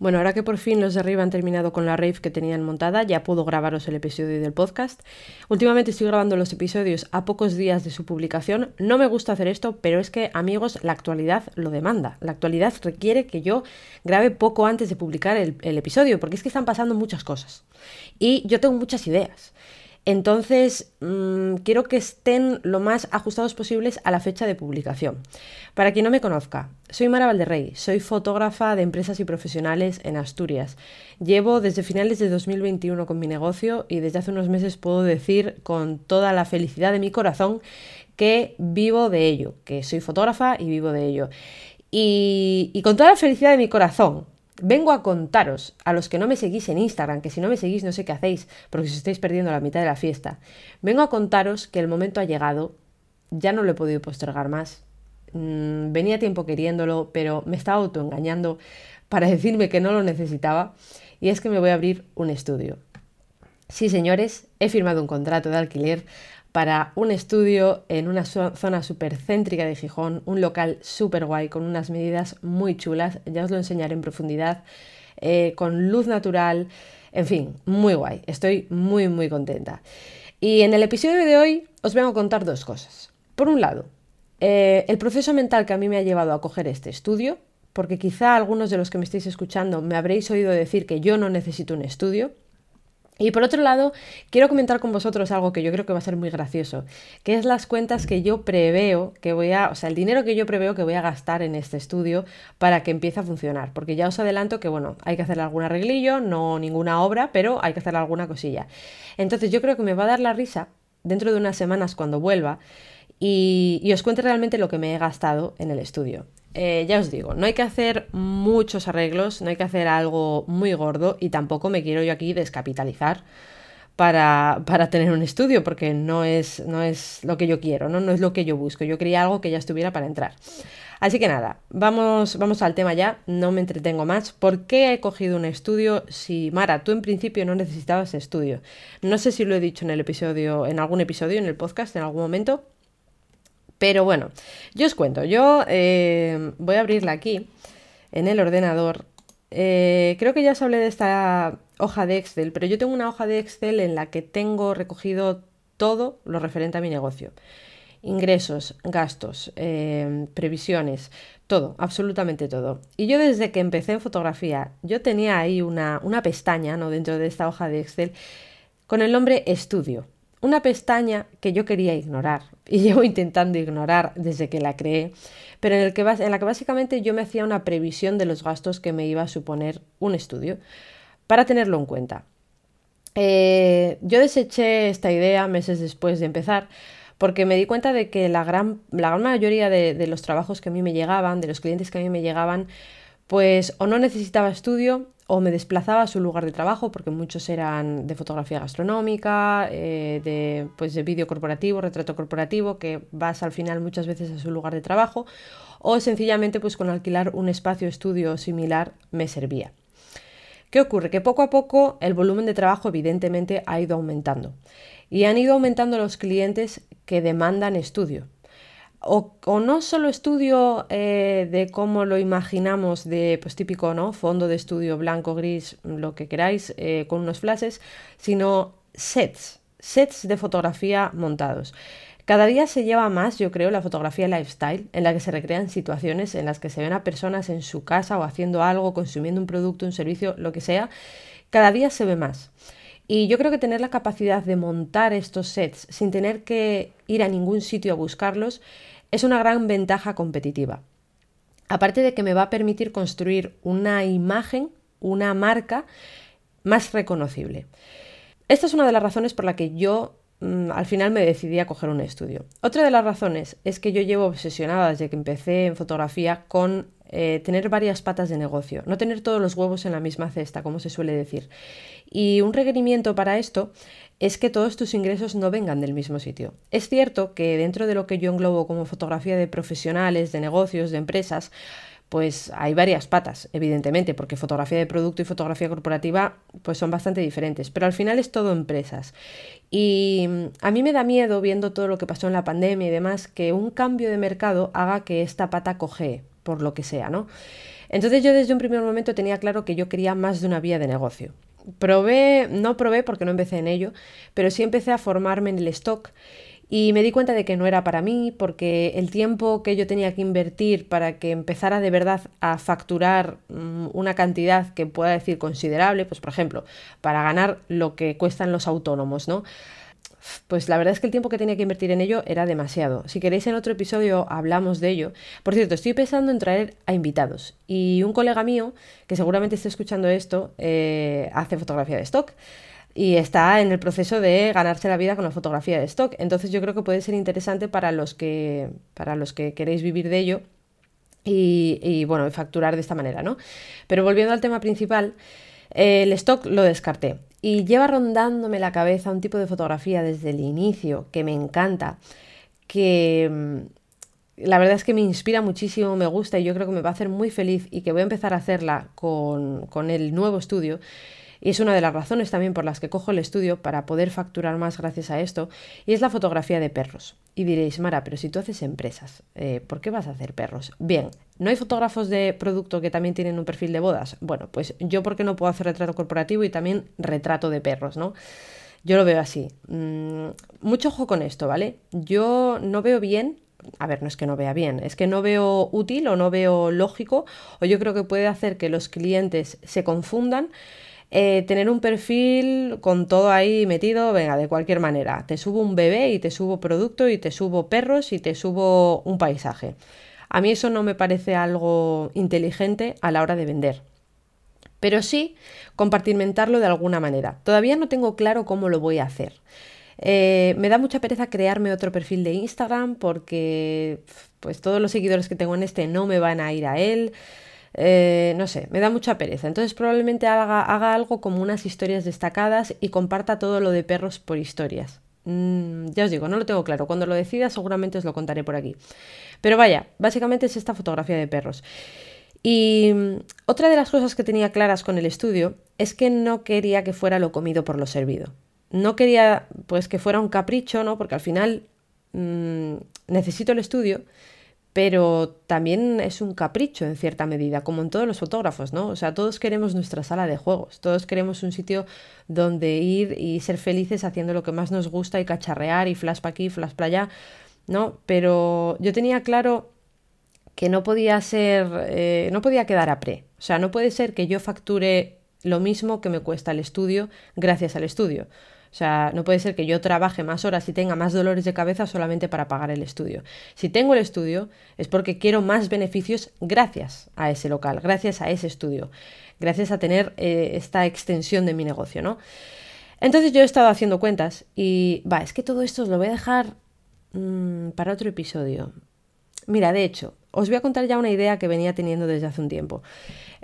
Bueno, ahora que por fin los de arriba han terminado con la rave que tenían montada, ya puedo grabaros el episodio del podcast. Últimamente estoy grabando los episodios a pocos días de su publicación. No me gusta hacer esto, pero es que, amigos, la actualidad lo demanda. La actualidad requiere que yo grabe poco antes de publicar el, el episodio, porque es que están pasando muchas cosas. Y yo tengo muchas ideas. Entonces, mmm, quiero que estén lo más ajustados posibles a la fecha de publicación. Para quien no me conozca, soy Mara Valderrey, soy fotógrafa de empresas y profesionales en Asturias. Llevo desde finales de 2021 con mi negocio y desde hace unos meses puedo decir con toda la felicidad de mi corazón que vivo de ello, que soy fotógrafa y vivo de ello. Y con toda la felicidad de mi corazón, Vengo a contaros, a los que no me seguís en Instagram, que si no me seguís no sé qué hacéis, porque os estáis perdiendo la mitad de la fiesta, vengo a contaros que el momento ha llegado, ya no lo he podido postergar más, mm, venía tiempo queriéndolo, pero me estaba autoengañando para decirme que no lo necesitaba, y es que me voy a abrir un estudio. Sí, señores, he firmado un contrato de alquiler para un estudio en una zona súper céntrica de Gijón, un local súper guay con unas medidas muy chulas, ya os lo enseñaré en profundidad, eh, con luz natural, en fin, muy guay, estoy muy muy contenta. Y en el episodio de hoy os vengo a contar dos cosas. Por un lado, eh, el proceso mental que a mí me ha llevado a coger este estudio, porque quizá algunos de los que me estáis escuchando me habréis oído decir que yo no necesito un estudio, y por otro lado, quiero comentar con vosotros algo que yo creo que va a ser muy gracioso, que es las cuentas que yo preveo que voy a, o sea, el dinero que yo preveo que voy a gastar en este estudio para que empiece a funcionar, porque ya os adelanto que bueno, hay que hacer algún arreglillo, no ninguna obra, pero hay que hacer alguna cosilla. Entonces, yo creo que me va a dar la risa dentro de unas semanas cuando vuelva y, y os cuente realmente lo que me he gastado en el estudio. Eh, ya os digo, no hay que hacer muchos arreglos, no hay que hacer algo muy gordo y tampoco me quiero yo aquí descapitalizar para, para tener un estudio, porque no es, no es lo que yo quiero, ¿no? no es lo que yo busco. Yo quería algo que ya estuviera para entrar. Así que nada, vamos, vamos al tema ya, no me entretengo más. ¿Por qué he cogido un estudio si, Mara, tú en principio no necesitabas estudio? No sé si lo he dicho en el episodio, en algún episodio, en el podcast, en algún momento, pero bueno, yo os cuento, yo eh, voy a abrirla aquí en el ordenador. Eh, creo que ya os hablé de esta hoja de Excel, pero yo tengo una hoja de Excel en la que tengo recogido todo lo referente a mi negocio. Ingresos, gastos, eh, previsiones, todo, absolutamente todo. Y yo desde que empecé en fotografía, yo tenía ahí una, una pestaña ¿no? dentro de esta hoja de Excel con el nombre estudio una pestaña que yo quería ignorar y llevo intentando ignorar desde que la creé, pero en, el que, en la que básicamente yo me hacía una previsión de los gastos que me iba a suponer un estudio para tenerlo en cuenta. Eh, yo deseché esta idea meses después de empezar porque me di cuenta de que la gran, la gran mayoría de, de los trabajos que a mí me llegaban, de los clientes que a mí me llegaban, pues o no necesitaba estudio o me desplazaba a su lugar de trabajo, porque muchos eran de fotografía gastronómica, eh, de, pues de vídeo corporativo, retrato corporativo, que vas al final muchas veces a su lugar de trabajo, o sencillamente pues con alquilar un espacio estudio similar me servía. ¿Qué ocurre? Que poco a poco el volumen de trabajo evidentemente ha ido aumentando y han ido aumentando los clientes que demandan estudio o, no solo estudio eh, de cómo lo imaginamos, de pues típico, ¿no? Fondo de estudio blanco, gris, lo que queráis, eh, con unos flashes, sino sets, sets de fotografía montados. Cada día se lleva más, yo creo, la fotografía lifestyle, en la que se recrean situaciones en las que se ven a personas en su casa o haciendo algo, consumiendo un producto, un servicio, lo que sea. Cada día se ve más. Y yo creo que tener la capacidad de montar estos sets sin tener que ir a ningún sitio a buscarlos es una gran ventaja competitiva. Aparte de que me va a permitir construir una imagen, una marca más reconocible. Esta es una de las razones por la que yo mm, al final me decidí a coger un estudio. Otra de las razones es que yo llevo obsesionada desde que empecé en fotografía con eh, tener varias patas de negocio, no tener todos los huevos en la misma cesta, como se suele decir. Y un requerimiento para esto es que todos tus ingresos no vengan del mismo sitio. Es cierto que dentro de lo que yo englobo como fotografía de profesionales, de negocios, de empresas, pues hay varias patas, evidentemente, porque fotografía de producto y fotografía corporativa pues son bastante diferentes, pero al final es todo empresas. Y mm, a mí me da miedo, viendo todo lo que pasó en la pandemia y demás, que un cambio de mercado haga que esta pata cojee, por lo que sea, ¿no? Entonces yo desde un primer momento tenía claro que yo quería más de una vía de negocio. Probé, no probé porque no empecé en ello, pero sí empecé a formarme en el stock y me di cuenta de que no era para mí porque el tiempo que yo tenía que invertir para que empezara de verdad a facturar mm, una cantidad que pueda decir considerable, pues por ejemplo, para ganar lo que cuestan los autónomos, ¿no? Pues la verdad es que el tiempo que tenía que invertir en ello era demasiado. Si queréis en otro episodio hablamos de ello. Por cierto, estoy pensando en traer a invitados. Y un colega mío, que seguramente esté escuchando esto, eh, hace fotografía de stock y está en el proceso de ganarse la vida con la fotografía de stock. Entonces yo creo que puede ser interesante para los que, para los que queréis vivir de ello y, y bueno, facturar de esta manera, ¿no? Pero volviendo al tema principal, el stock lo descarté y lleva rondándome la cabeza un tipo de fotografía desde el inicio que me encanta, que mm, la verdad es que me inspira muchísimo, me gusta y yo creo que me va a hacer muy feliz y que voy a empezar a hacerla con, con el nuevo estudio. Y es una de las razones también por las que cojo el estudio para poder facturar más gracias a esto, y es la fotografía de perros. Y diréis, Mara, pero si tú haces empresas, eh, ¿por qué vas a hacer perros? Bien, ¿no hay fotógrafos de producto que también tienen un perfil de bodas? Bueno, pues yo porque no puedo hacer retrato corporativo y también retrato de perros, ¿no? Yo lo veo así. Mm, mucho ojo con esto, ¿vale? Yo no veo bien a ver, no es que no vea bien, es que no veo útil o no veo lógico, o yo creo que puede hacer que los clientes se confundan eh, tener un perfil con todo ahí metido, venga, de cualquier manera. Te subo un bebé y te subo producto y te subo perros y te subo un paisaje. A mí eso no me parece algo inteligente a la hora de vender. Pero sí compartimentarlo de alguna manera. Todavía no tengo claro cómo lo voy a hacer. Eh, me da mucha pereza crearme otro perfil de Instagram porque pues todos los seguidores que tengo en este no me van a ir a él. Eh, no sé, me da mucha pereza. Entonces probablemente haga, haga, algo como unas historias destacadas y comparta todo lo de perros por historias. Mm, ya os digo, no lo tengo claro. Cuando lo decida seguramente os lo contaré por aquí. Pero vaya, básicamente es esta fotografía de perros. Y mm, otra de las cosas que tenía claras con el estudio es que no quería que fuera lo comido por lo servido. No quería pues que fuera un capricho, ¿no? Porque al final mm, necesito el estudio, pero también es un capricho en cierta medida, como en todos los fotógrafos, ¿no? O sea, todos queremos nuestra sala de juegos, todos queremos un sitio donde ir y ser felices haciendo lo que más nos gusta y cacharrear y flash para aquí, flash para allá, ¿no? Pero yo tenía claro que no podía ser, eh, no podía quedar a pre, o sea, no puede ser que yo facture lo mismo que me cuesta el estudio gracias al estudio. O sea, no puede ser que yo trabaje más horas y tenga más dolores de cabeza solamente para pagar el estudio. Si tengo el estudio es porque quiero más beneficios gracias a ese local, gracias a ese estudio, gracias a tener eh, esta extensión de mi negocio, ¿no? Entonces yo he estado haciendo cuentas y, va, es que todo esto os lo voy a dejar mm, para otro episodio. Mira, de hecho, os voy a contar ya una idea que venía teniendo desde hace un tiempo.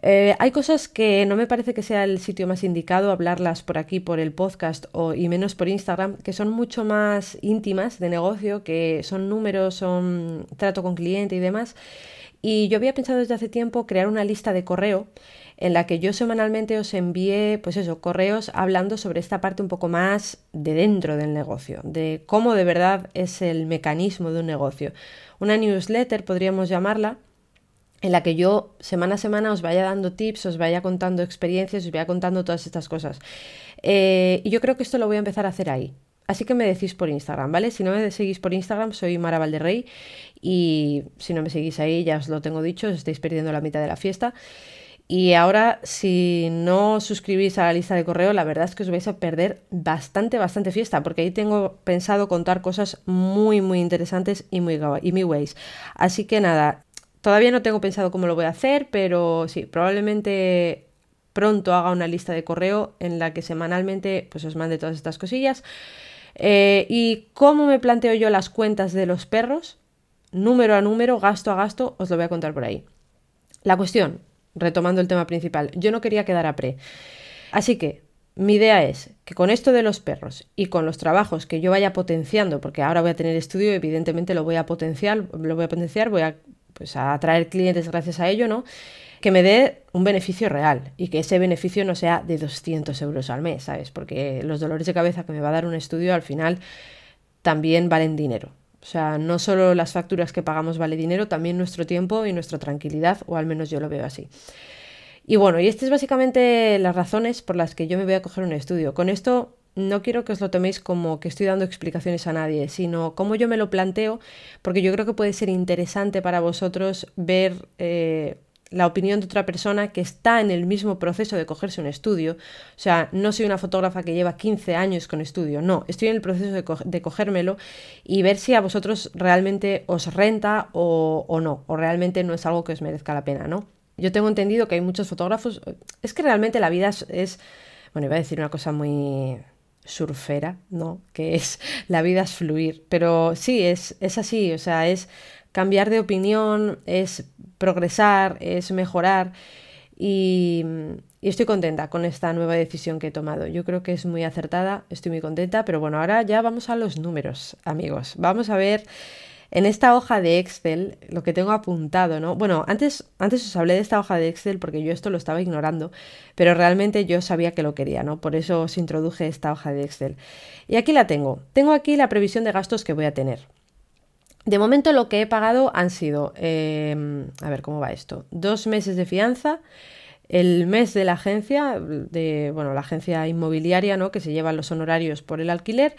Eh, hay cosas que no me parece que sea el sitio más indicado hablarlas por aquí, por el podcast o, y menos por Instagram, que son mucho más íntimas de negocio, que son números, son trato con cliente y demás. Y yo había pensado desde hace tiempo crear una lista de correo en la que yo semanalmente os envíe, pues eso, correos hablando sobre esta parte un poco más de dentro del negocio, de cómo de verdad es el mecanismo de un negocio. Una newsletter podríamos llamarla, en la que yo semana a semana os vaya dando tips, os vaya contando experiencias, os vaya contando todas estas cosas. Eh, y yo creo que esto lo voy a empezar a hacer ahí. Así que me decís por Instagram, ¿vale? Si no me seguís por Instagram, soy Mara Valderrey. Y si no me seguís ahí, ya os lo tengo dicho, os estáis perdiendo la mitad de la fiesta. Y ahora, si no os suscribís a la lista de correo, la verdad es que os vais a perder bastante, bastante fiesta, porque ahí tengo pensado contar cosas muy, muy interesantes y muy, y muy ways. Así que nada, Todavía no tengo pensado cómo lo voy a hacer, pero sí, probablemente pronto haga una lista de correo en la que semanalmente pues os mande todas estas cosillas. Eh, ¿Y cómo me planteo yo las cuentas de los perros? Número a número, gasto a gasto, os lo voy a contar por ahí. La cuestión, retomando el tema principal, yo no quería quedar a pre. Así que mi idea es que con esto de los perros y con los trabajos que yo vaya potenciando, porque ahora voy a tener estudio, evidentemente lo voy a potenciar, lo voy a potenciar, voy a pues a atraer clientes gracias a ello, ¿no? Que me dé un beneficio real y que ese beneficio no sea de 200 euros al mes, ¿sabes? Porque los dolores de cabeza que me va a dar un estudio al final también valen dinero. O sea, no solo las facturas que pagamos vale dinero, también nuestro tiempo y nuestra tranquilidad, o al menos yo lo veo así. Y bueno, y estas es básicamente las razones por las que yo me voy a coger un estudio. Con esto no quiero que os lo toméis como que estoy dando explicaciones a nadie, sino como yo me lo planteo, porque yo creo que puede ser interesante para vosotros ver eh, la opinión de otra persona que está en el mismo proceso de cogerse un estudio. O sea, no soy una fotógrafa que lleva 15 años con estudio, no, estoy en el proceso de, cogérmelo y ver si a vosotros realmente os renta o, o no, o realmente no es algo que os merezca la pena, ¿no? Yo tengo entendido que hay muchos fotógrafos, es que realmente la vida es, bueno, iba a decir una cosa muy surfera, ¿no? Que es la vida es fluir, pero sí, es, es así, o sea, es cambiar de opinión, es progresar, es mejorar y, y, estoy contenta con esta nueva decisión que he tomado. Yo creo que es muy acertada, estoy muy contenta, pero bueno, ahora ya vamos a los números, amigos. Vamos a ver en esta hoja de Excel, lo que tengo apuntado, ¿no? Bueno, antes, antes os hablé de esta hoja de Excel porque yo esto lo estaba ignorando, pero realmente yo sabía que lo quería, ¿no? Por eso os introduje esta hoja de Excel. Y aquí la tengo. Tengo aquí la previsión de gastos que voy a tener. De momento lo que he pagado han sido, em, a ver cómo va esto, dos meses de fianza, el mes de la agencia, de, bueno, la agencia inmobiliaria, ¿no? Que se llevan los honorarios por el alquiler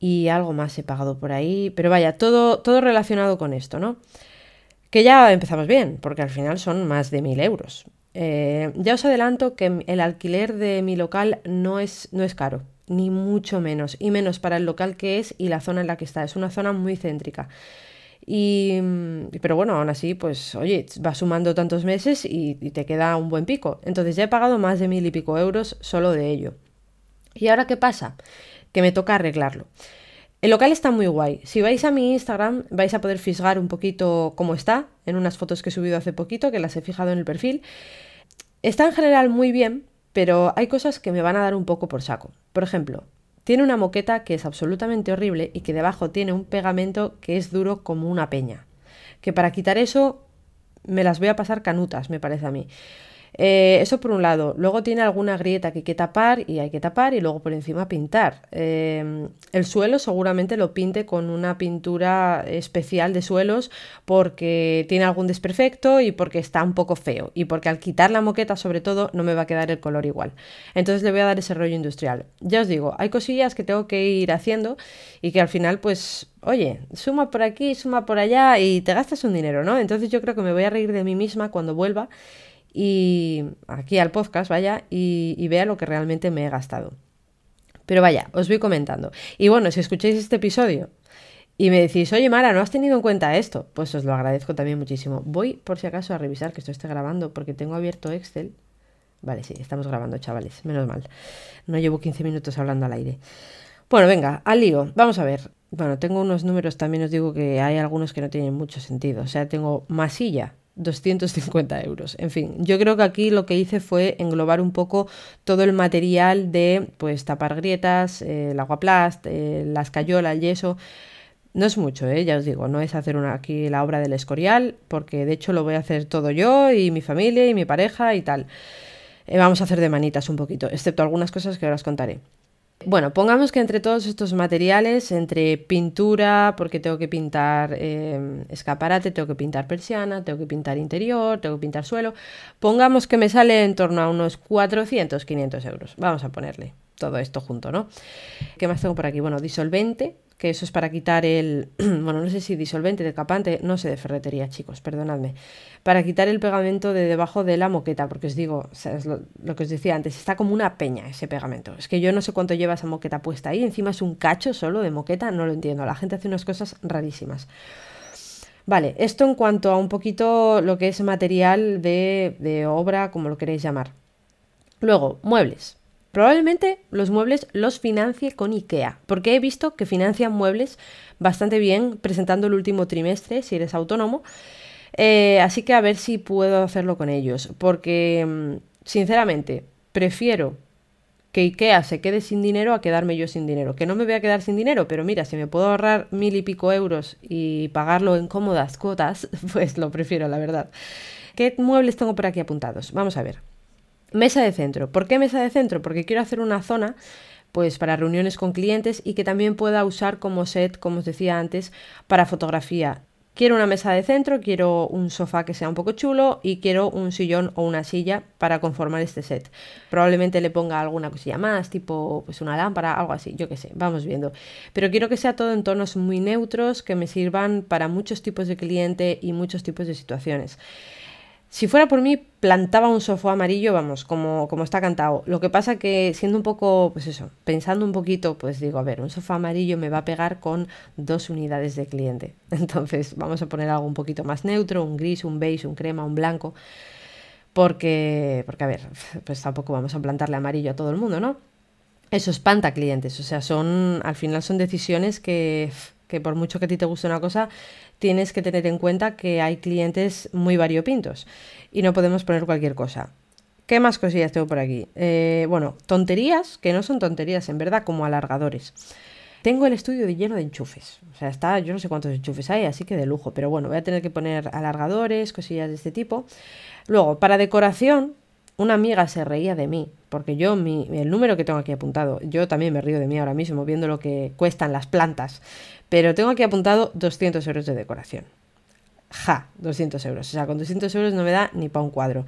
y algo más he pagado por ahí, pero vaya, todo, todo relacionado con esto, ¿no? Que ya empezamos bien, porque al final son más de mil euros. Eh, ya os adelanto que el alquiler de mi local no es, no es caro, ni mucho menos, y menos para el local que es y la zona en la que está. Es una zona muy céntrica. Y, pero bueno, aún así, pues oye, va sumando tantos meses y, y te queda un buen pico. Entonces ya he pagado más de mil y pico euros solo de ello. ¿Y ahora qué pasa? Que me toca arreglarlo. El local está muy guay. Si vais a mi Instagram vais a poder fisgar un poquito cómo está en unas fotos que he subido hace poquito, que las he fijado en el perfil. Está en general muy bien, pero hay cosas que me van a dar un poco por saco. Por ejemplo, tiene una moqueta que es absolutamente horrible y que debajo tiene un pegamento que es duro como una peña. Que para quitar eso me las voy a pasar canutas, me parece a mí. Eh, eso por un lado. Luego tiene alguna grieta que hay que tapar y hay que tapar y luego por encima pintar. Eh, el suelo seguramente lo pinte con una pintura especial de suelos porque tiene algún desperfecto y porque está un poco feo y porque al quitar la moqueta sobre todo no me va a quedar el color igual. Entonces le voy a dar ese rollo industrial. Ya os digo, hay cosillas que tengo que ir haciendo y que al final pues oye, suma por aquí, suma por allá y te gastas un dinero, ¿no? Entonces yo creo que me voy a reír de mí misma cuando vuelva y aquí al podcast, vaya, y, vea lo que realmente me he gastado. Pero vaya, os voy comentando. Y bueno, si escucháis este episodio y me decís, oye Mara, ¿no has tenido en cuenta esto? Pues os lo agradezco también muchísimo. Voy por si acaso a revisar que esto esté grabando porque tengo abierto Excel. Vale, sí, estamos grabando, chavales, menos mal. No llevo 15 minutos hablando al aire. Bueno, venga, al lío. Vamos a ver. Bueno, tengo unos números, también os digo que hay algunos que no tienen mucho sentido. O sea, tengo masilla, 250 euros. En fin, yo creo que aquí lo que hice fue englobar un poco todo el material de pues tapar grietas, eh, el aguaplast, eh, la escayola, el yeso. No es mucho, ¿eh? ya os digo, no es hacer una, aquí la obra del escorial, porque de hecho lo voy a hacer todo yo y mi familia y mi pareja y tal. Eh, vamos a hacer de manitas un poquito, excepto algunas cosas que ahora os contaré. Bueno, pongamos que entre todos estos materiales, entre pintura, porque tengo que pintar em, escaparate, tengo que pintar persiana, tengo que pintar interior, tengo que pintar suelo, pongamos que me sale en torno a unos 400, 500 euros. Vamos a ponerle todo esto junto, ¿no? ¿Qué más tengo por aquí? Bueno, disolvente, que eso es para quitar el, bueno, no sé si disolvente, decapante, no sé de ferretería, chicos, perdonadme, para quitar el pegamento de debajo de la moqueta, porque os digo, es lo, que os decía antes, está como una peña ese pegamento. Es que yo no sé cuánto lleva esa moqueta puesta ahí, encima es un cacho solo de moqueta, no lo entiendo, la gente hace unas cosas rarísimas. Vale, esto en cuanto a un poquito lo que es material de, de obra, como lo queréis llamar. Luego, muebles. Probablemente los muebles los financie con IKEA, porque he visto que financian muebles bastante bien presentando el último trimestre si eres autónomo. Eh, así que a ver si puedo hacerlo con ellos, porque mm, sinceramente prefiero que IKEA se quede sin dinero a quedarme yo sin dinero. Que no me voy a quedar sin dinero, pero mira, si me puedo ahorrar mil y pico euros y pagarlo en cómodas cuotas, pues lo prefiero, la verdad. ¿Qué muebles tengo por aquí apuntados? Vamos a ver. Mesa de centro. ¿Por qué mesa de centro? Porque quiero hacer una zona pues para reuniones con clientes y que también pueda usar como set, como os decía antes, para fotografía. Quiero una mesa de centro, quiero un sofá que sea un poco chulo y quiero un sillón o una silla para conformar este set. Probablemente le ponga alguna cosilla más, tipo pues una lámpara, algo así, yo qué sé, vamos viendo. Pero quiero que sea todo en tonos muy neutros, que me sirvan para muchos tipos de cliente y muchos tipos de situaciones. Si fuera por mí, plantaba un sofá amarillo, vamos, como, como está cantado. Lo que pasa que siendo un poco, pues eso, pensando un poquito, pues digo, a ver, un sofá amarillo me va a pegar con dos unidades de cliente. Entonces vamos a poner algo un poquito más neutro, un gris, un beige, un crema, un blanco. Porque, porque a ver, pues tampoco vamos a plantarle amarillo a todo el mundo, ¿no? Eso espanta clientes, o sea, son, al final son decisiones que, que por mucho que a ti te guste una cosa, tienes que tener en cuenta que hay clientes muy variopintos y no podemos poner cualquier cosa. ¿Qué más cosillas tengo por aquí? Eh, bueno, tonterías, que no son tonterías en verdad, como alargadores. Tengo el estudio lleno de enchufes. O sea, está, yo no sé cuántos enchufes hay, así que de lujo. Pero bueno, voy a tener que poner alargadores, cosillas de este tipo. Luego, para decoración, una amiga se reía de mí, porque yo, mi, el número que tengo aquí apuntado, yo también me río de mí ahora mismo, viendo lo que cuestan las plantas. Pero tengo aquí apuntado 200 euros de decoración. Ja, 200 euros. O sea, con 200 euros no me da ni para un cuadro.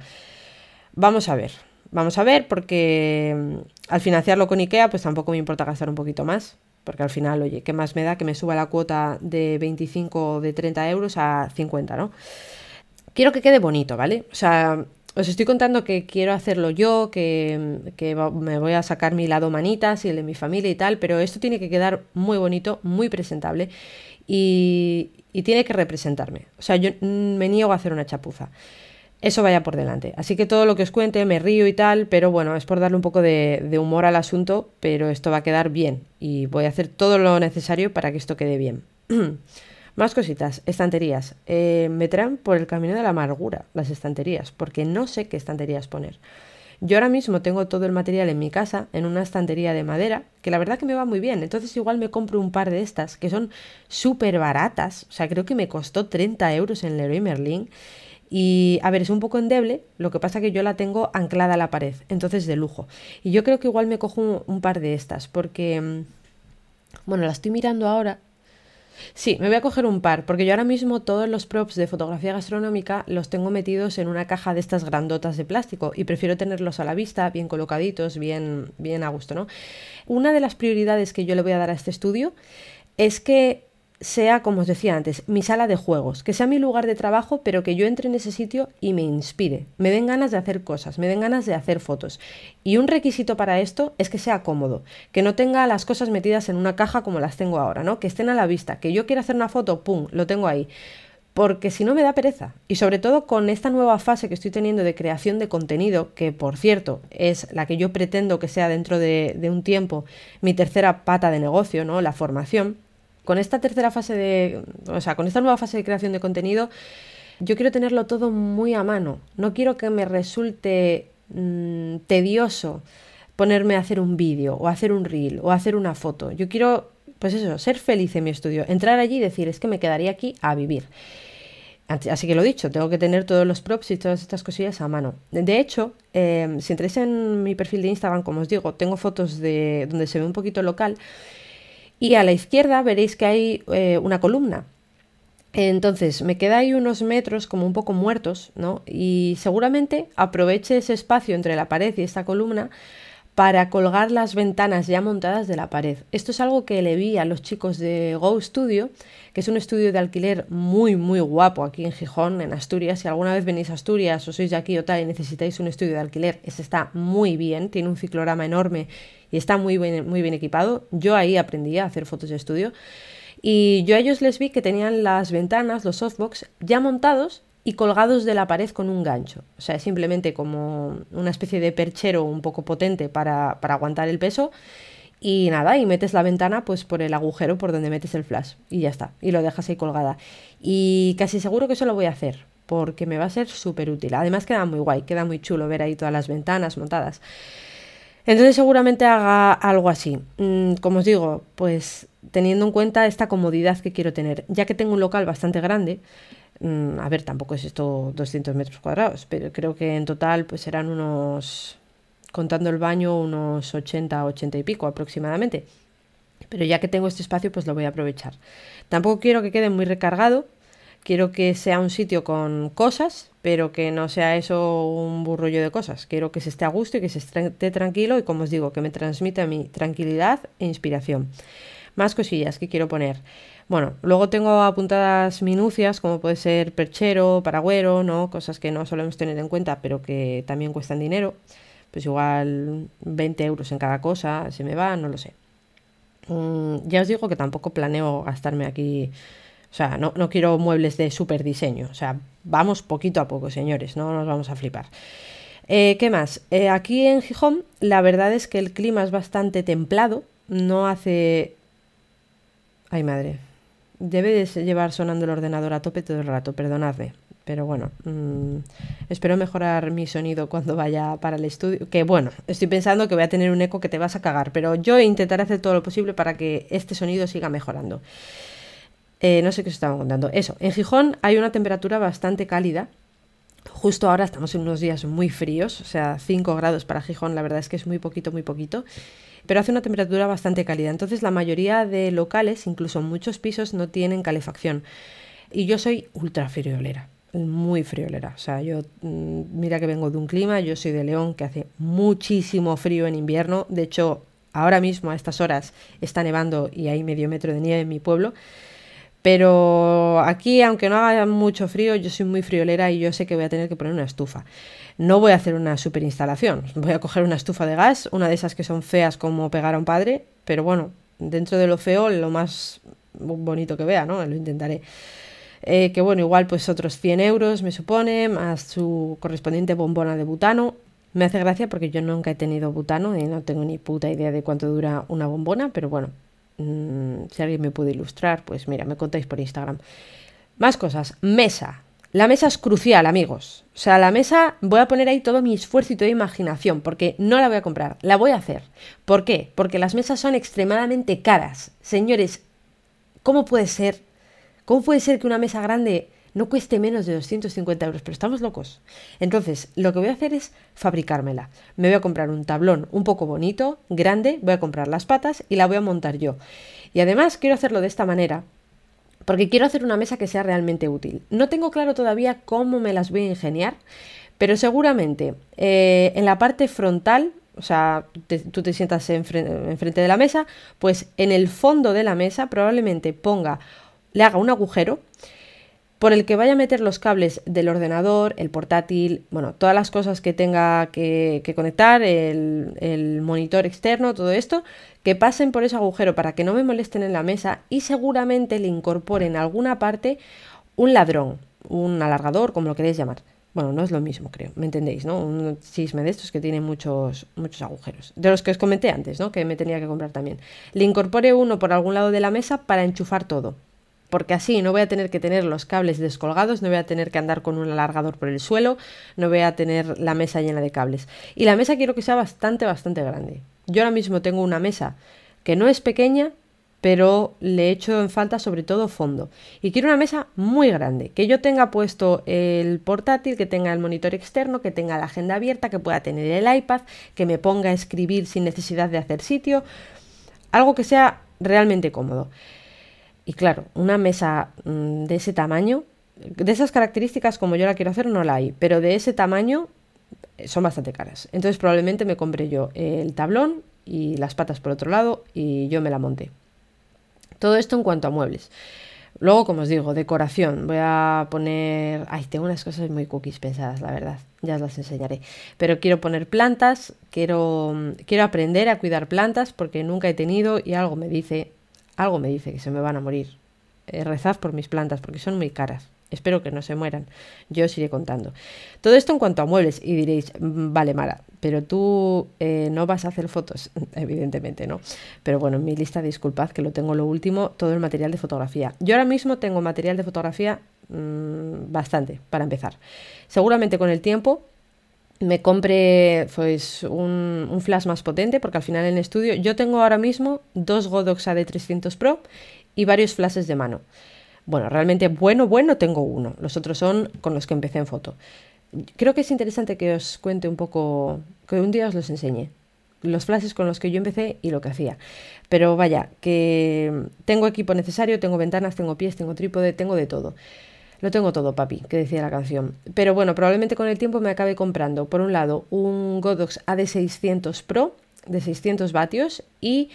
Vamos a ver. Vamos a ver porque mm, al financiarlo con Ikea pues tampoco me importa gastar un poquito más. Porque al final, oye, ¿qué más me da que me suba la cuota de 25 o de 30 euros a 50, ¿no? Quiero que quede bonito, ¿vale? O sea, os estoy contando que quiero hacerlo yo, que, me voy a sacar mi lado manitas y el de mi familia y tal, pero esto tiene que quedar muy bonito, muy presentable y, tiene que representarme. O sea, yo me niego a hacer una chapuza. Eso vaya por delante. Así que todo lo que os cuente me río y tal, pero bueno, es por darle un poco de, de humor al asunto, pero esto va a quedar bien y voy a hacer todo lo necesario para que esto quede bien. Más cositas, estanterías. Eh, me traen por el camino de la amargura las estanterías, porque no sé qué estanterías poner. Yo ahora mismo tengo todo el material en mi casa, en una estantería de madera, que la verdad que me va muy bien. Entonces igual me compro un par de estas, que son súper baratas. O sea, creo que me costó 30 euros en Leroy Merlin. Y a ver, es un poco endeble, lo que pasa que yo la tengo anclada a la pared, entonces de lujo. Y yo creo que igual me cojo un, un par de estas, porque, mm, bueno, la estoy mirando ahora Sí, me voy a coger un par, porque yo ahora mismo todos los props de fotografía gastronómica los tengo metidos en una caja de estas grandotas de plástico y prefiero tenerlos a la vista, bien colocaditos, bien, bien a gusto, ¿no? Una de las prioridades que yo le voy a dar a este estudio es que sea, como os decía antes, mi sala de juegos, que sea mi lugar de trabajo, pero que yo entre en ese sitio y me inspire, me den ganas de hacer cosas, me den ganas de hacer fotos. Y un requisito para esto es que sea cómodo, que no tenga las cosas metidas en una caja como las tengo ahora, ¿no? Que estén a la vista, que yo quiera hacer una foto, ¡pum!, lo tengo ahí. Porque si no me da pereza. Y sobre todo con esta nueva fase que estoy teniendo de creación de contenido, que por cierto es la que yo pretendo que sea dentro de, de un tiempo mi tercera pata de negocio, ¿no? La formación con esta tercera fase de, o sea, con esta nueva fase de creación de contenido, yo quiero tenerlo todo muy a mano. No quiero que me resulte mm, tedioso ponerme a hacer un vídeo o hacer un reel o hacer una foto. Yo quiero, pues eso, ser feliz en mi estudio, entrar allí y decir, es que me quedaría aquí a vivir. Así que lo dicho, tengo que tener todos los props y todas estas cosillas a mano. De hecho, eh, si entréis en mi perfil de Instagram, como os digo, tengo fotos de donde se ve un poquito local y a la izquierda veréis que hay eh, una columna. Entonces me queda ahí unos metros como un poco muertos, ¿no? Y seguramente aproveche ese espacio entre la pared y esta columna para colgar las ventanas ya montadas de la pared. Esto es algo que le vi a los chicos de Go Studio, que es un estudio de alquiler muy, muy guapo aquí en Gijón, en Asturias. Si alguna vez venís a Asturias o sois de aquí o tal y necesitáis un estudio de alquiler, ese está muy bien, tiene un ciclorama enorme y está muy bien, muy bien equipado. Yo ahí aprendí a hacer fotos de estudio. Y yo a ellos les vi que tenían las ventanas, los softbox, ya montados y colgados de la pared con un gancho. O sea, simplemente como una especie de perchero un poco potente para, para, aguantar el peso. Y nada, y metes la ventana pues por el agujero por donde metes el flash. Y ya está. Y lo dejas ahí colgada. Y casi seguro que eso lo voy a hacer. Porque me va a ser súper útil. Además queda muy guay, queda muy chulo ver ahí todas las ventanas montadas. Entonces seguramente haga algo así. Mm, como os digo, pues teniendo en cuenta esta comodidad que quiero tener, ya que tengo un local bastante grande, a ver, tampoco es esto 200 metros cuadrados, pero creo que en total pues serán unos contando el baño unos 80, 80 y pico aproximadamente. Pero ya que tengo este espacio, pues lo voy a aprovechar. Tampoco quiero que quede muy recargado, quiero que sea un sitio con cosas, pero que no sea eso un burrollo de cosas. Quiero que se esté a gusto y que se esté tranquilo y, como os digo, que me transmita mi tranquilidad e inspiración. Más cosillas que quiero poner. Bueno, luego tengo apuntadas minucias, como puede ser perchero, paragüero, ¿no? Cosas que no solemos tener en cuenta, pero que también cuestan dinero. Pues igual 20 euros en cada cosa, se me va, no lo sé. Mm, ya os digo que tampoco planeo gastarme aquí. O sea, no, quiero muebles de super diseño. O sea, vamos poquito a poco, señores, no nos vamos a flipar. Eh, ¿Qué más? Eh, aquí en Gijón, la verdad es que el clima es bastante templado. No hace. Ay, madre. Debe de llevar sonando el ordenador a tope todo el rato, perdonadme. Pero bueno, mm, espero mejorar mi sonido cuando vaya para el estudio. Que bueno, estoy pensando que voy a tener un eco que te vas a cagar, pero yo intentaré hacer todo lo posible para que este sonido siga mejorando. Eh, no sé qué os estaba contando. Eso, en Gijón hay una temperatura bastante cálida. Justo ahora estamos en unos días muy fríos, o sea, 5 grados para Gijón, la verdad es que es muy poquito, muy poquito pero hace una temperatura bastante cálida. Entonces la mayoría de locales, incluso muchos pisos, no tienen calefacción. Y yo soy ultra friolera muy friolera. O sea, yo, mm, mira que vengo de un clima, yo soy de León, que hace muchísimo frío en invierno. De hecho, ahora mismo a estas horas está nevando y hay medio metro de nieve en mi pueblo. Pero aquí, aunque no haga mucho frío, yo soy muy friolera y yo sé que voy a tener que poner una estufa. No voy a hacer una super instalación. Voy a coger una estufa de gas, una de esas que son feas como pegar a un padre, pero bueno, dentro de lo feo, lo más bonito que vea, ¿no? Lo intentaré. Eh, que bueno, igual pues otros 100 euros me supone, más su correspondiente bombona de butano. Me hace gracia porque yo nunca he tenido butano y no tengo ni puta idea de cuánto dura una bombona, pero bueno, mm, si alguien me puede ilustrar, pues mira, me contáis por Instagram. Más cosas, mesa. La mesa es crucial, amigos. O sea, la mesa voy a poner ahí todo mi esfuerzo y toda imaginación, porque no la voy a comprar, la voy a hacer. ¿Por qué? Porque las mesas son extremadamente caras. Señores, ¿cómo puede ser ¿Cómo puede ser que una mesa grande no cueste menos de 250 euros? Pero estamos locos. Entonces, lo que voy a hacer es fabricármela. Me voy a comprar un tablón un poco bonito, grande, voy a comprar las patas y la voy a montar yo. Y además quiero hacerlo de esta manera porque quiero hacer una mesa que sea realmente útil. No tengo claro todavía cómo me las voy a ingeniar, pero seguramente eh, en la parte frontal o sea, tú te sientas enfrente de la mesa, pues en el fondo de la mesa probablemente ponga le haga un agujero por el que vaya a meter los cables del ordenador, el portátil, bueno, todas las cosas que tenga que, conectar, el, el, monitor externo, todo esto, que pasen por ese agujero para que no me molesten en la mesa y seguramente le incorporen en alguna parte un ladrón, un alargador, como lo queréis llamar. Bueno, no es lo mismo, creo, ¿me entendéis? ¿no? Un chisme de estos que tiene muchos, muchos agujeros. De los que os comenté antes, ¿no? Que me tenía que comprar también. Le incorpore uno por algún lado de la mesa para enchufar todo porque así no voy a tener que tener los cables descolgados, no voy a tener que andar con un alargador por el suelo, no voy a tener la mesa llena de cables. Y la mesa quiero que sea bastante, bastante grande. Yo ahora mismo tengo una mesa que no es pequeña, pero le echo en falta sobre todo fondo. Y quiero una mesa muy grande, que yo tenga puesto el portátil, que tenga el monitor externo, que tenga la agenda abierta, que pueda tener el iPad, que me ponga a escribir sin necesidad de hacer sitio, algo que sea realmente cómodo. Y claro, una mesa mm, de ese tamaño, de esas características como yo la quiero hacer no la hay, pero de ese tamaño eh, son bastante caras. Entonces probablemente me compré yo el tablón y las patas por otro lado y yo me la monté. Todo esto en cuanto a muebles. Luego, como os digo, decoración. Voy a poner... Ay, tengo unas cosas muy cookies pensadas, la verdad. Ya os las enseñaré. Pero quiero poner plantas, quiero, quiero aprender a cuidar plantas porque nunca he tenido y algo me dice algo me dice que se me van a morir. Eh, rezad por mis plantas porque son muy caras. Espero que no se mueran. Yo os iré contando. Todo esto en cuanto a muebles. Y diréis, mm, vale, Mara, pero tú eh, no vas a hacer fotos. Evidentemente no. Pero bueno, en mi lista, disculpad que lo tengo lo último, todo el material de fotografía. Yo ahora mismo tengo material de fotografía mm, bastante, para empezar. Seguramente con el tiempo me compre pues un, flash más potente porque al final en estudio yo tengo ahora mismo dos Godox AD300 Pro y varios flashes de mano. Bueno, realmente bueno, bueno tengo uno. Los otros son con los que empecé en foto. creo que es interesante que os cuente un poco, que un día os los enseñe, los flashes con los que yo empecé y lo que hacía. Pero vaya, que tengo equipo necesario, tengo ventanas, tengo pies, tengo trípode, tengo de todo. Lo tengo todo, papi, que decía la canción. Pero bueno, probablemente con el tiempo me acabe comprando, por un lado, un Godox AD600 Pro de 600 vatios y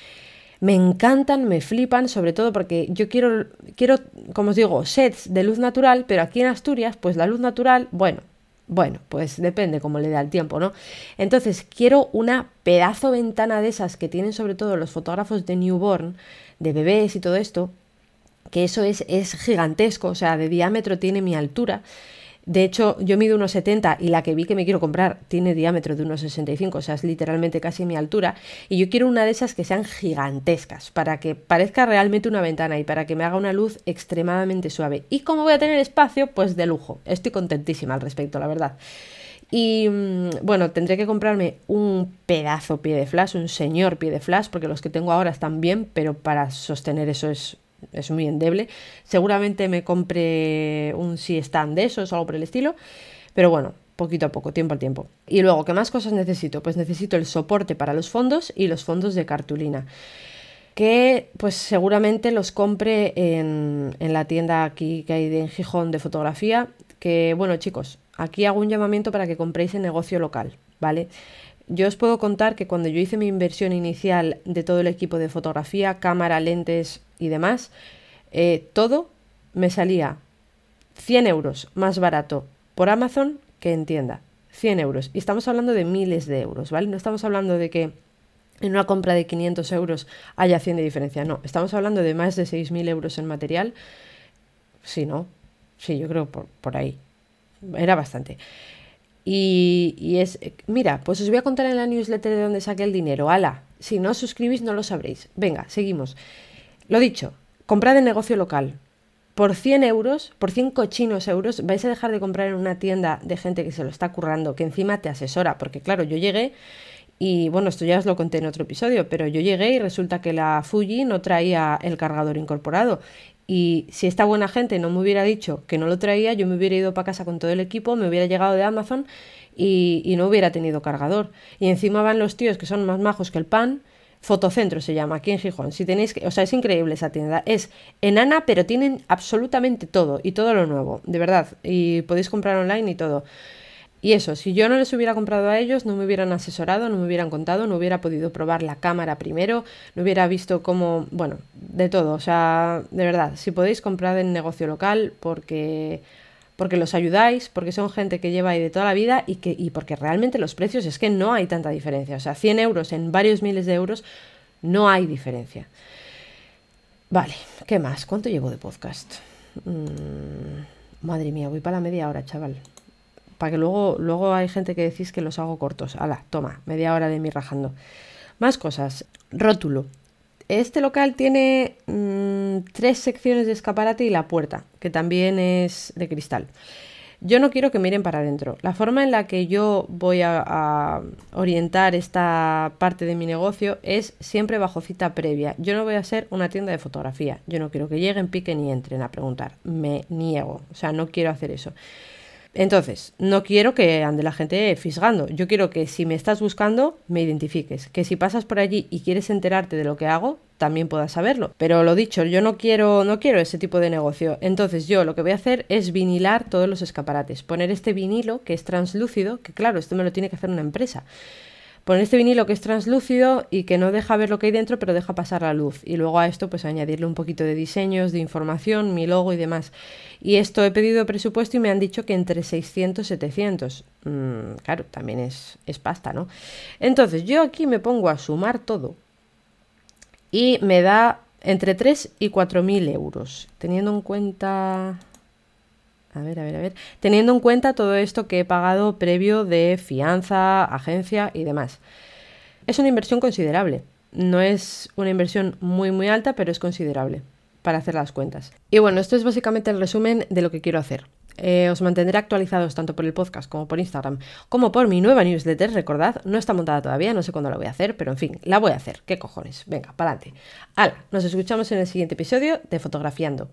me encantan, me flipan, sobre todo porque yo quiero, quiero, como os digo, sets de luz natural, pero aquí en Asturias, pues la luz natural, bueno, bueno, pues depende cómo le da el tiempo, ¿no? Entonces, quiero una pedazo ventana de esas que tienen sobre todo los fotógrafos de newborn, de bebés y todo esto, que eso es, es gigantesco, o sea, de diámetro tiene mi altura. De hecho, yo mido unos 70 y la que vi que me quiero comprar tiene diámetro de unos 65, o sea, es literalmente casi mi altura. Y yo quiero una de esas que sean gigantescas, para que parezca realmente una ventana y para que me haga una luz extremadamente suave. Y como voy a tener espacio, pues de lujo. Estoy contentísima al respecto, la verdad. Y mm, bueno, tendré que comprarme un pedazo pie de flash, un señor pie de flash, porque los que tengo ahora están bien, pero para sostener eso es es muy endeble. Seguramente me compre un si stand de esos o algo por el estilo, pero bueno, poquito a poco, tiempo al tiempo. Y luego, ¿qué más cosas necesito? Pues necesito el soporte para los fondos y los fondos de cartulina que pues seguramente los compre en, en, la tienda aquí que hay en Gijón de fotografía, que bueno chicos, aquí hago un llamamiento para que compréis en negocio local, ¿vale? Yo os puedo contar que cuando yo hice mi inversión inicial de todo el equipo de fotografía, cámara, lentes, y demás, eh, todo me salía 100 euros más barato por Amazon que en tienda. 100 euros. Y estamos hablando de miles de euros, ¿vale? No estamos hablando de que en una compra de 500 euros haya 100 de diferencia. No, estamos hablando de más de 6.000 euros en material. Sí, ¿no? Sí, yo creo por, por ahí. Era bastante. Y, es, mira, pues os voy a contar en la newsletter de dónde saqué el dinero. Ala, si no os suscribís no lo sabréis. Venga, seguimos. Lo dicho, comprad en negocio local. Por 100 euros, por 100 cochinos euros, vais a dejar de comprar en una tienda de gente que se lo está currando, que encima te asesora. Porque claro, yo llegué y bueno, esto ya os lo conté en otro episodio, pero yo llegué y resulta que la Fuji no traía el cargador incorporado. Y si esta buena gente no me hubiera dicho que no lo traía, yo me hubiera ido para casa con todo el equipo, me hubiera llegado de Amazon y, y no hubiera tenido cargador. Y encima van los tíos que son más majos que el pan Fotocentro se llama, aquí en Gijón. Si tenéis que, o sea, es increíble esa tienda. Es enana, pero tienen absolutamente todo y todo lo nuevo, de verdad. Y podéis comprar online y todo. Y eso, si yo no les hubiera comprado a ellos, no me hubieran asesorado, no me hubieran contado, no hubiera podido probar la cámara primero, no hubiera visto cómo, bueno, de todo. O sea, de verdad, si podéis comprar en negocio local, porque porque los ayudáis, porque son gente que lleva ahí de toda la vida y, que, y porque realmente los precios es que no hay tanta diferencia. O sea, 100 euros en varios miles de euros no hay diferencia. Vale, ¿qué más? ¿Cuánto llevo de podcast? Mm, madre mía, voy para la media hora, chaval. Para que luego, luego hay gente que decís que los hago cortos. Hala, toma, media hora de mí rajando. Más cosas. Rótulo. Este local tiene mm, tres secciones de escaparate y la puerta, que también es de cristal. Yo no quiero que miren para adentro. La forma en la que yo voy a, orientar esta parte de mi negocio es siempre bajo cita previa. Yo no voy a ser una tienda de fotografía. Yo no quiero que lleguen, piquen y entren a preguntar. Me niego. O sea, no quiero hacer eso. Entonces, no quiero que ande la gente fisgando. Yo quiero que si me estás buscando, me identifiques. Que si pasas por allí y quieres enterarte de lo que hago, también puedas saberlo. Pero lo dicho, yo no quiero, no quiero ese tipo de negocio. Entonces, yo lo que voy a hacer es vinilar todos los escaparates. Poner este vinilo que es translúcido, que claro, esto me lo tiene que hacer una empresa. Poner este vinilo que es translúcido y que no deja ver lo que hay dentro, pero deja pasar la luz. Y luego a esto, pues añadirle un poquito de diseños, de información, mi logo y demás. Y esto he pedido presupuesto y me han dicho que entre 600 y 700. claro, también es, es pasta, ¿no? Entonces, yo aquí me pongo a sumar todo y me da entre 3 y 4 mil euros, teniendo en cuenta a ver, a ver, a ver. Teniendo en cuenta todo esto que he pagado previo de fianza, agencia y demás. Es una inversión considerable. No es una inversión muy muy alta, pero es considerable para hacer las cuentas. Y bueno, esto es básicamente el resumen de lo que quiero hacer. Eh, os mantendré actualizados tanto por el podcast como por Instagram, como por mi nueva newsletter. Recordad, no está montada todavía, no sé cuándo la voy a hacer, pero en fin, la voy a hacer. ¿Qué cojones? Venga, para adelante. Nos escuchamos en el siguiente episodio de Fotografiando.